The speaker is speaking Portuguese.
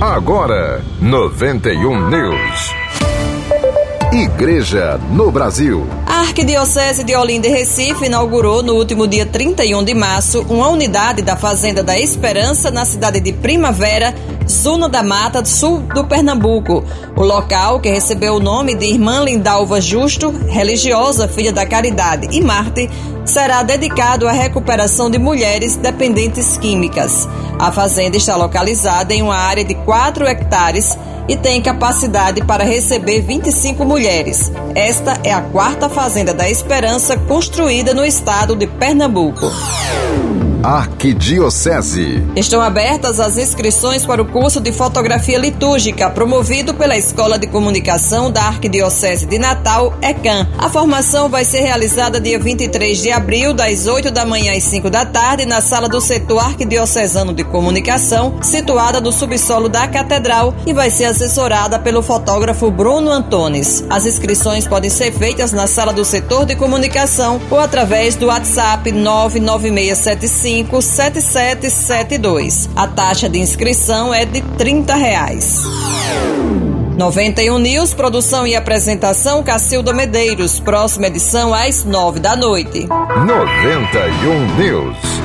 Agora, 91 News. Igreja no Brasil. A Arquidiocese de Olinda e Recife inaugurou no último dia 31 de março uma unidade da Fazenda da Esperança na cidade de Primavera, Zona da Mata, sul do Pernambuco. O local, que recebeu o nome de Irmã Lindalva Justo, religiosa, filha da Caridade e Marte, será dedicado à recuperação de mulheres dependentes químicas. A fazenda está localizada em uma área de 4 hectares e tem capacidade para receber 25 mulheres. Esta é a quarta Fazenda da Esperança construída no estado de Pernambuco. Arquidiocese. Estão abertas as inscrições para o curso de fotografia litúrgica promovido pela Escola de Comunicação da Arquidiocese de Natal, ECAM. A formação vai ser realizada dia 23 de abril, das 8 da manhã às 5 da tarde, na sala do setor arquidiocesano de comunicação, situada no subsolo da Catedral, e vai ser assessorada pelo fotógrafo Bruno Antunes. As inscrições podem ser feitas na sala do setor de comunicação ou através do WhatsApp 99675 7772. A taxa de inscrição é de 30 reais. 91 News, produção e apresentação Cacilda Medeiros. Próxima edição às 9 da noite. 91 News.